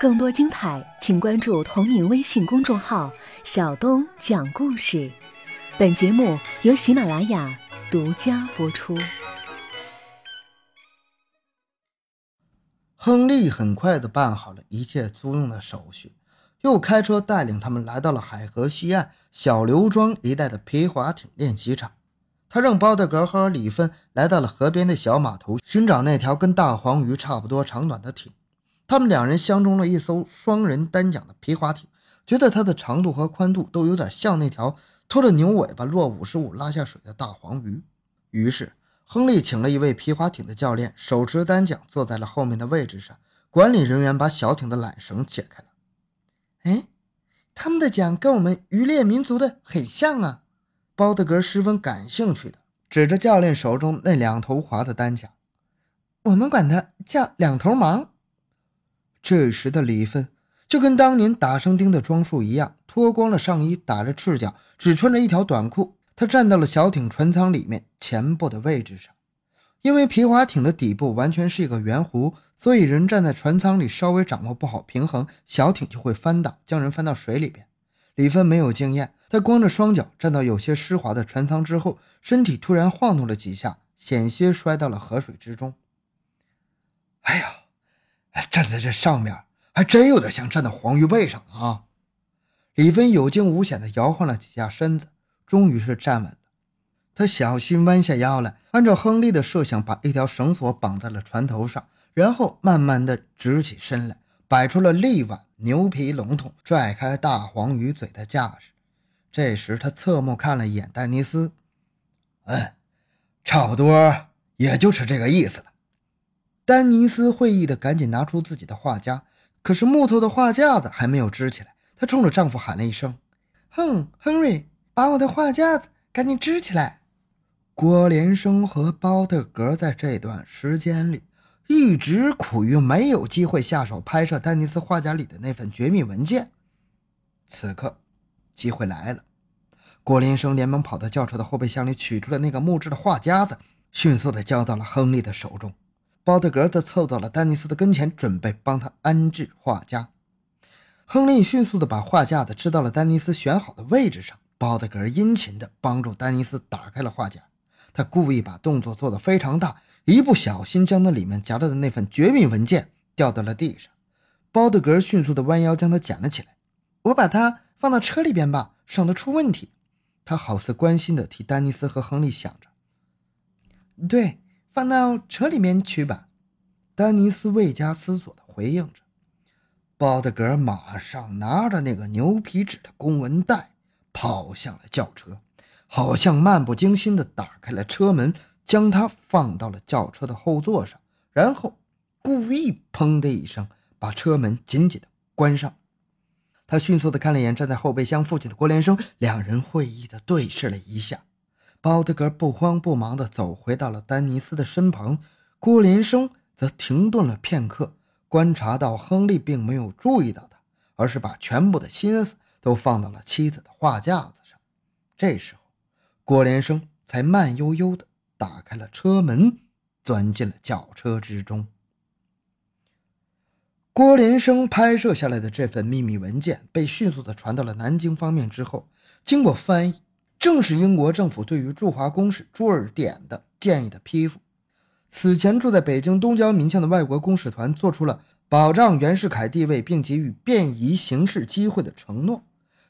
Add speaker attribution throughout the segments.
Speaker 1: 更多精彩，请关注同名微信公众号“小东讲故事”。本节目由喜马拉雅独家播出。
Speaker 2: 亨利很快的办好了一切租用的手续，又开车带领他们来到了海河西岸小刘庄一带的皮划艇练习场。他让包德格和李芬来到了河边的小码头，寻找那条跟大黄鱼差不多长短的艇。他们两人相中了一艘双人单桨的皮划艇，觉得它的长度和宽度都有点像那条拖着牛尾巴落五十五拉下水的大黄鱼。于是，亨利请了一位皮划艇的教练，手持单桨坐在了后面的位置上。管理人员把小艇的缆绳解开了。哎，他们的桨跟我们渔猎民族的很像啊！包德格十分感兴趣的指着教练手中那两头划的单桨，我们管它叫两头忙。这时的李芬就跟当年打生钉的装束一样，脱光了上衣，打着赤脚，只穿着一条短裤。他站到了小艇船舱里面前部的位置上。因为皮划艇的底部完全是一个圆弧，所以人站在船舱里稍微掌握不好平衡，小艇就会翻倒，将人翻到水里边。李芬没有经验，他光着双脚站到有些湿滑的船舱之后，身体突然晃动了几下，险些摔到了河水之中。哎呀！站在这上面，还真有点像站在黄鱼背上啊！李芬有惊无险地摇晃了几下身子，终于是站稳了。他小心弯下腰来，按照亨利的设想，把一条绳索绑在了船头上，然后慢慢地直起身来，摆出了立挽、牛皮笼统、拽开大黄鱼嘴的架势。这时，他侧目看了一眼丹尼斯，嗯，差不多，也就是这个意思了。丹尼斯会意的赶紧拿出自己的画夹，可是木头的画架子还没有支起来。她冲着丈夫喊了一声：“哼，亨瑞，把我的画架子赶紧支起来！”郭连生和包德格在这段时间里一直苦于没有机会下手拍摄丹尼斯画夹里的那份绝密文件。此刻，机会来了。郭林生连忙跑到轿车的后备箱里，取出了那个木质的画夹子，迅速地交到了亨利的手中。包德格则凑到了丹尼斯的跟前，准备帮他安置画夹。亨利迅速地把画架子支到了丹尼斯选好的位置上。包德格殷勤地帮助丹尼斯打开了画架，他故意把动作做得非常大，一不小心将那里面夹着的那份绝密文件掉到了地上。包德格迅速地弯腰将它捡了起来。我把它放到车里边吧，省得出问题。他好似关心地替丹尼斯和亨利想着。对。放到车里面去吧，丹尼斯未加思索地回应着。包德格马上拿着那个牛皮纸的公文袋，跑向了轿车，好像漫不经心地打开了车门，将它放到了轿车的后座上，然后故意“砰”的一声把车门紧紧地关上。他迅速地看了一眼站在后备箱附近的郭连生，两人会意地对视了一下。包德格不慌不忙地走回到了丹尼斯的身旁，郭连生则停顿了片刻，观察到亨利并没有注意到他，而是把全部的心思都放到了妻子的画架子上。这时候，郭连生才慢悠悠地打开了车门，钻进了轿车之中。郭连生拍摄下来的这份秘密文件被迅速地传到了南京方面之后，经过翻译。正是英国政府对于驻华公使朱尔典的建议的批复。此前住在北京东郊民巷的外国公使团做出了保障袁世凯地位并给予便宜行事机会的承诺。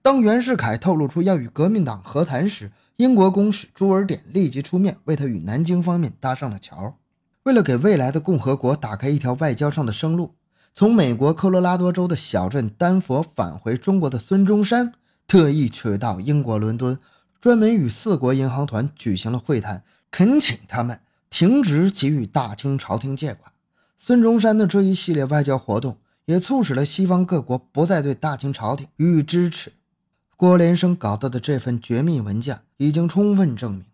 Speaker 2: 当袁世凯透露出要与革命党和谈时，英国公使朱尔典立即出面为他与南京方面搭上了桥。为了给未来的共和国打开一条外交上的生路，从美国科罗拉多州的小镇丹佛返回中国的孙中山特意去到英国伦敦。专门与四国银行团举行了会谈，恳请他们停止给予大清朝廷借款。孙中山的这一系列外交活动，也促使了西方各国不再对大清朝廷予以支持。郭连生搞到的这份绝密文件，已经充分证明，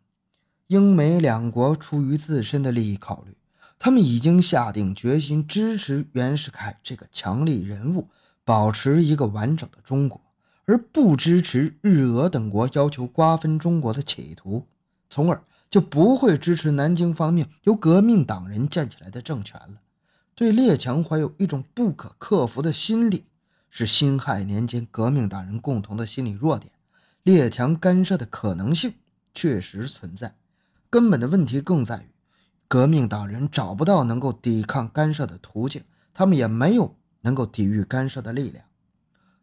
Speaker 2: 英美两国出于自身的利益考虑，他们已经下定决心支持袁世凯这个强力人物，保持一个完整的中国。而不支持日俄等国要求瓜分中国的企图，从而就不会支持南京方面由革命党人建起来的政权了。对列强怀有一种不可克服的心理，是辛亥年间革命党人共同的心理弱点。列强干涉的可能性确实存在，根本的问题更在于，革命党人找不到能够抵抗干涉的途径，他们也没有能够抵御干涉的力量。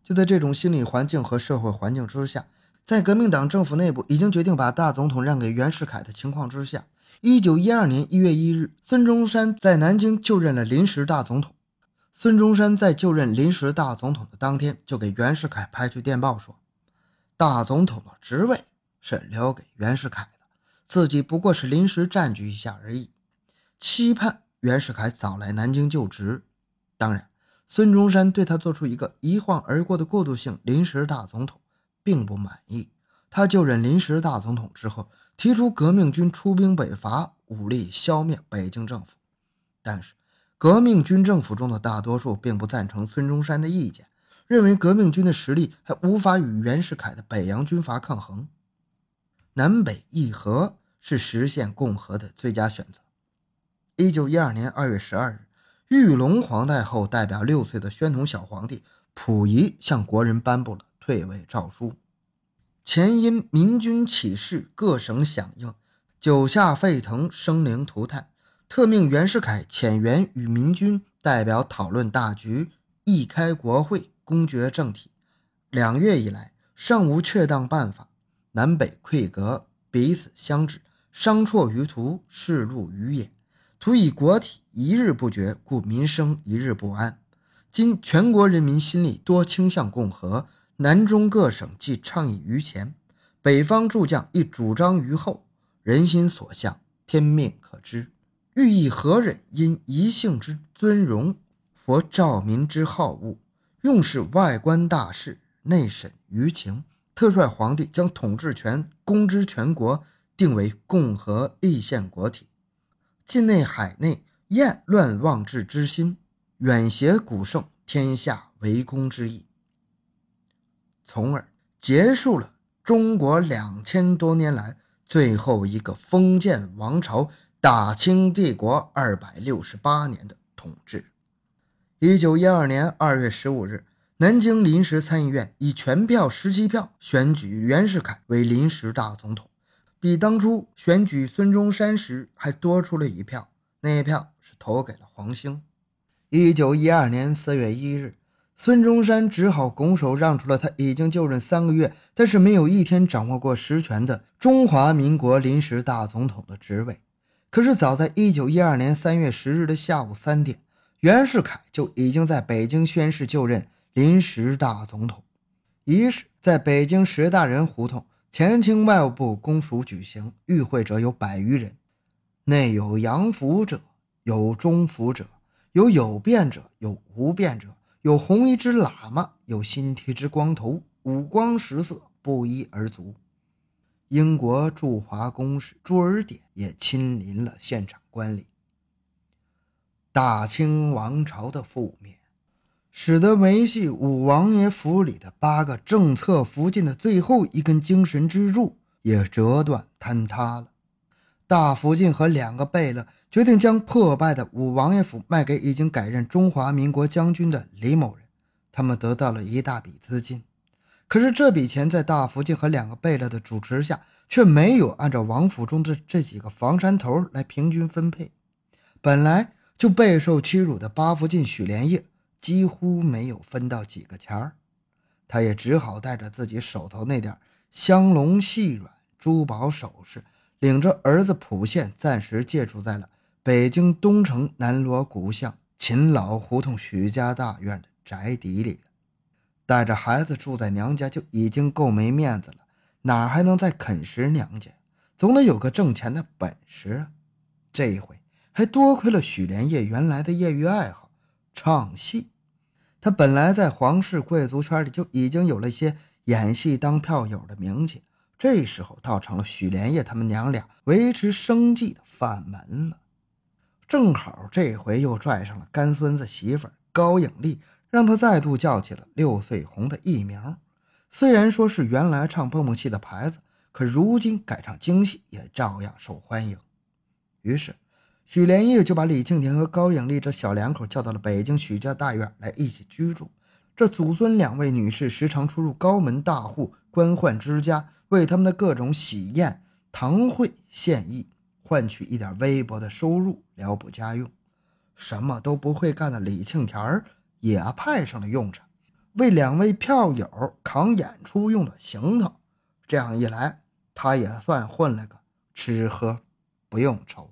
Speaker 2: 就在这种心理环境和社会环境之下，在革命党政府内部已经决定把大总统让给袁世凯的情况之下，一九一二年一月一日，孙中山在南京就任了临时大总统。孙中山在就任临时大总统的当天，就给袁世凯拍去电报说。大总统的职位是留给袁世凯的，自己不过是临时占据一下而已。期盼袁世凯早来南京就职。当然，孙中山对他做出一个一晃而过的过渡性临时大总统并不满意。他就任临时大总统之后，提出革命军出兵北伐，武力消灭北京政府。但是，革命军政府中的大多数并不赞成孙中山的意见。认为革命军的实力还无法与袁世凯的北洋军阀抗衡，南北议和是实现共和的最佳选择。一九一二年二月十二日，玉龙皇太后代表六岁的宣统小皇帝溥仪向国人颁布了退位诏书。前因民军起事，各省响应，九下沸腾，生灵涂炭，特命袁世凯遣员与民军代表讨论大局，议开国会。公决政体，两月以来尚无确当办法，南北溃隔，彼此相指，商辍于途，事路于野。徒以国体一日不决，故民生一日不安。今全国人民心里多倾向共和，南中各省既倡议于前，北方诸将亦主张于后，人心所向，天命可知。欲以何忍？因一姓之尊荣，佛照民之好恶。用事外观大事，内审舆情，特率皇帝将统治权公之全国，定为共和立宪国体。境内海内厌乱妄治之心，远挟古圣天下为公之意，从而结束了中国两千多年来最后一个封建王朝大清帝国二百六十八年的统治。一九一二年二月十五日，南京临时参议院以全票十七票选举袁世凯为临时大总统，比当初选举孙中山时还多出了一票。那一票是投给了黄兴。一九一二年四月一日，孙中山只好拱手让出了他已经就任三个月，但是没有一天掌握过实权的中华民国临时大总统的职位。可是，早在一九一二年三月十日的下午三点。袁世凯就已经在北京宣誓就任临时大总统，仪式在北京石大人胡同前清外务部公署举行，与会者有百余人，内有洋服者，有中服者，有有辫者，有无辫者，有红衣之喇嘛，有新剃之光头，五光十色，不一而足。英国驻华公使朱尔典也亲临了现场观礼。大清王朝的覆灭，使得维系五王爷府里的八个政策福晋的最后一根精神支柱也折断坍塌了。大福晋和两个贝勒决定将破败的五王爷府卖给已经改任中华民国将军的李某人，他们得到了一大笔资金。可是这笔钱在大福晋和两个贝勒的主持下，却没有按照王府中的这几个房山头来平均分配。本来。就备受屈辱的八福晋许连业几乎没有分到几个钱儿，他也只好带着自己手头那点香龙细软珠宝首饰，领着儿子蒲宪暂时借住在了北京东城南锣鼓巷秦老胡同许家大院的宅邸里带着孩子住在娘家就已经够没面子了，哪还能再啃食娘家？总得有个挣钱的本事啊！这一回。还多亏了许连业原来的业余爱好唱戏，他本来在皇室贵族圈里就已经有了一些演戏当票友的名气，这时候倒成了许连业他们娘俩维持生计的饭门了。正好这回又拽上了干孙子媳妇高颖丽，让他再度叫起了六岁红的艺名。虽然说是原来唱蹦蹦戏的牌子，可如今改唱京戏也照样受欢迎。于是。许连义就把李庆田和高颖丽这小两口叫到了北京许家大院来一起居住。这祖孙两位女士时常出入高门大户、官宦之家，为他们的各种喜宴、堂会献艺，换取一点微薄的收入，聊补家用。什么都不会干的李庆田也派上了用场，为两位票友扛演出用的行头。这样一来，他也算混了个吃喝不用愁。